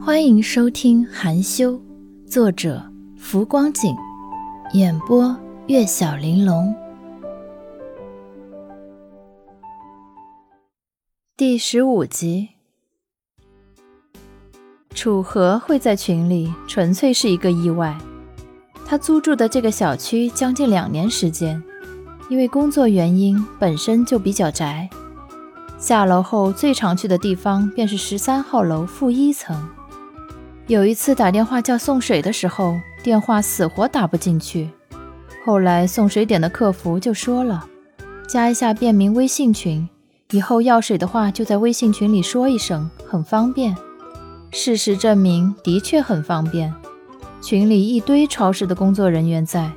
欢迎收听《含羞》，作者浮光景，演播月小玲珑。第十五集，楚河会在群里，纯粹是一个意外。他租住的这个小区将近两年时间，因为工作原因，本身就比较宅。下楼后最常去的地方便是十三号楼负一层。有一次打电话叫送水的时候，电话死活打不进去。后来送水点的客服就说了，加一下便民微信群，以后要水的话就在微信群里说一声，很方便。事实证明，的确很方便。群里一堆超市的工作人员在，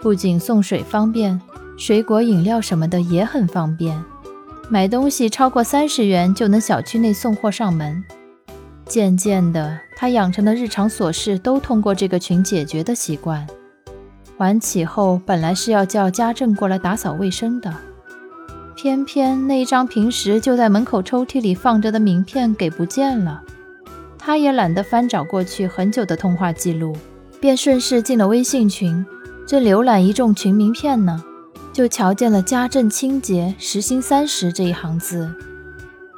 不仅送水方便，水果、饮料什么的也很方便。买东西超过三十元就能小区内送货上门。渐渐的，他养成的日常琐事都通过这个群解决的习惯。晚起后，本来是要叫家政过来打扫卫生的，偏偏那一张平时就在门口抽屉里放着的名片给不见了。他也懒得翻找过去很久的通话记录，便顺势进了微信群。正浏览一众群名片呢，就瞧见了“家政清洁时薪三十”这一行字。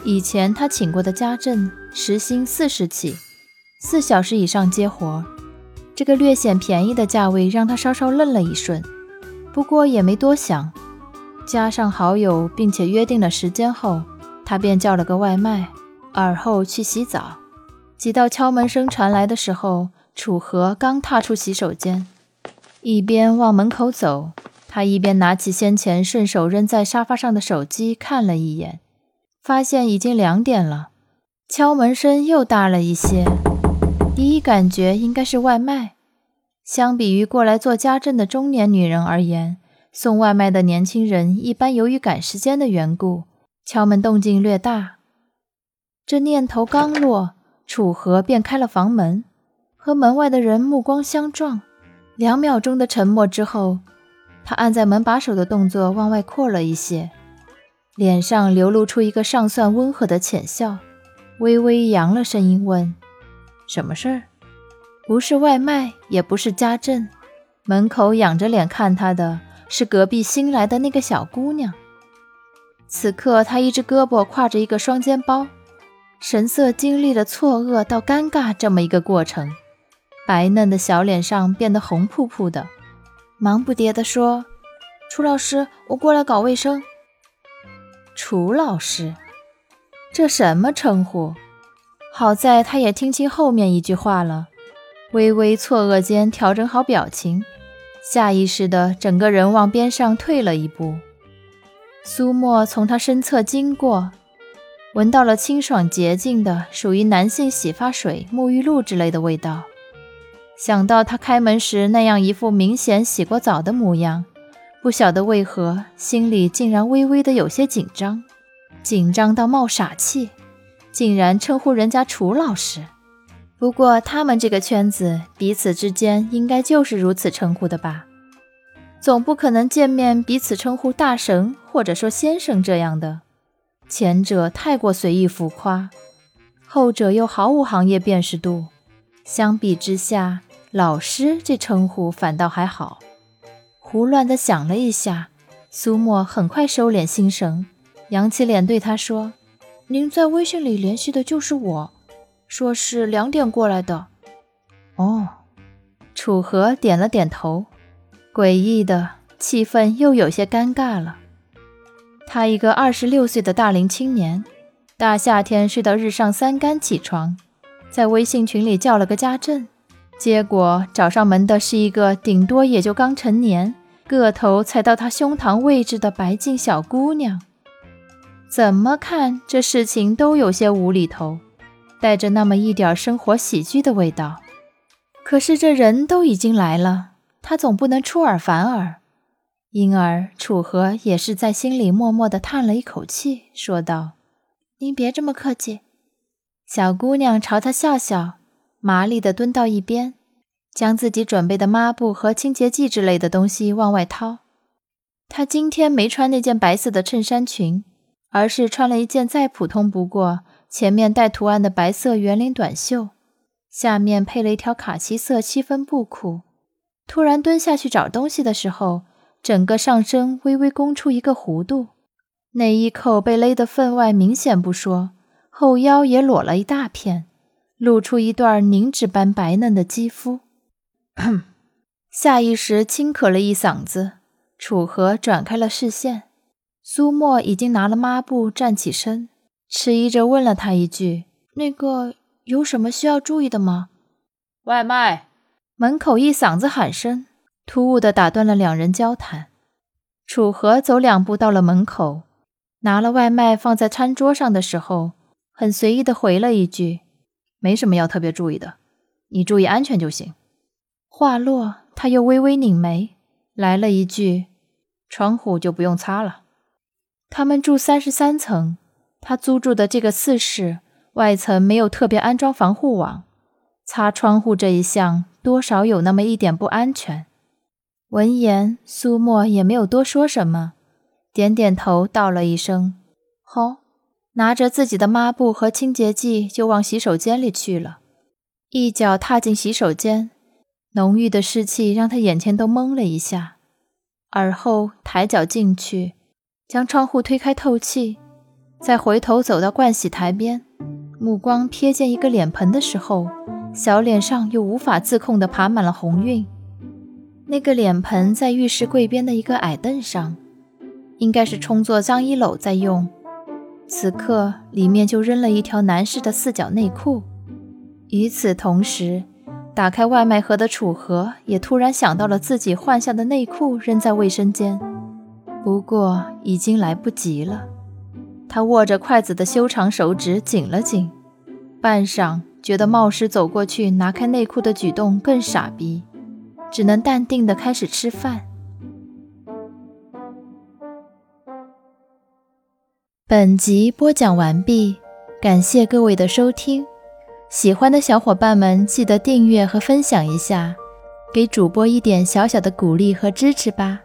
以前他请过的家政。时薪四十起，四小时以上接活，这个略显便宜的价位让他稍稍愣了一瞬，不过也没多想。加上好友并且约定了时间后，他便叫了个外卖，而后去洗澡。几道敲门声传来的时候，楚河刚踏出洗手间，一边往门口走，他一边拿起先前顺手扔在沙发上的手机看了一眼，发现已经两点了。敲门声又大了一些，第一感觉应该是外卖。相比于过来做家政的中年女人而言，送外卖的年轻人一般由于赶时间的缘故，敲门动静略大。这念头刚落，楚河便开了房门，和门外的人目光相撞。两秒钟的沉默之后，他按在门把手的动作往外扩了一些，脸上流露出一个尚算温和的浅笑。微微扬了声音问：“什么事儿？不是外卖，也不是家政。门口仰着脸看他的是隔壁新来的那个小姑娘。此刻，她一只胳膊挎着一个双肩包，神色经历了错愕到尴尬这么一个过程，白嫩的小脸上变得红扑扑的，忙不迭地说：‘楚老师，我过来搞卫生。’楚老师。”这什么称呼？好在他也听清后面一句话了，微微错愕间调整好表情，下意识的整个人往边上退了一步。苏沫从他身侧经过，闻到了清爽洁净的属于男性洗发水、沐浴露之类的味道。想到他开门时那样一副明显洗过澡的模样，不晓得为何心里竟然微微的有些紧张。紧张到冒傻气，竟然称呼人家楚老师。不过他们这个圈子彼此之间应该就是如此称呼的吧？总不可能见面彼此称呼大神或者说先生这样的。前者太过随意浮夸，后者又毫无行业辨识度。相比之下，老师这称呼反倒还好。胡乱的想了一下，苏沫很快收敛心神。扬起脸对他说：“您在微信里联系的就是我，说是两点过来的。”哦，楚河点了点头，诡异的气氛又有些尴尬了。他一个二十六岁的大龄青年，大夏天睡到日上三竿起床，在微信群里叫了个家政，结果找上门的是一个顶多也就刚成年、个头才到他胸膛位置的白净小姑娘。怎么看这事情都有些无厘头，带着那么一点生活喜剧的味道。可是这人都已经来了，他总不能出尔反尔。因而楚河也是在心里默默地叹了一口气，说道：“您别这么客气。”小姑娘朝他笑笑，麻利地蹲到一边，将自己准备的抹布和清洁剂之类的东西往外掏。她今天没穿那件白色的衬衫裙。而是穿了一件再普通不过、前面带图案的白色圆领短袖，下面配了一条卡其色七分布裤。突然蹲下去找东西的时候，整个上身微微弓出一个弧度，内衣扣被勒得分外明显不说，后腰也裸了一大片，露出一段凝脂般白嫩的肌肤。下意识轻咳了一嗓子，楚河转开了视线。苏沫已经拿了抹布站起身，迟疑着问了他一句：“那个有什么需要注意的吗？”外卖。门口一嗓子喊声，突兀的打断了两人交谈。楚河走两步到了门口，拿了外卖放在餐桌上的时候，很随意地回了一句：“没什么要特别注意的，你注意安全就行。”话落，他又微微拧眉，来了一句：“窗户就不用擦了。”他们住三十三层，他租住的这个四室外层没有特别安装防护网，擦窗户这一项。多少有那么一点不安全。闻言，苏沫也没有多说什么，点点头，道了一声“好”，拿着自己的抹布和清洁剂就往洗手间里去了。一脚踏进洗手间，浓郁的湿气让他眼前都蒙了一下，而后抬脚进去，将窗户推开透气，再回头走到盥洗台边，目光瞥见一个脸盆的时候。小脸上又无法自控地爬满了红晕。那个脸盆在浴室柜边的一个矮凳上，应该是充作脏衣篓在用。此刻里面就扔了一条男士的四角内裤。与此同时，打开外卖盒的楚河也突然想到了自己换下的内裤扔在卫生间，不过已经来不及了。他握着筷子的修长手指紧了紧，半晌。觉得冒失走过去拿开内裤的举动更傻逼，只能淡定的开始吃饭。本集播讲完毕，感谢各位的收听，喜欢的小伙伴们记得订阅和分享一下，给主播一点小小的鼓励和支持吧。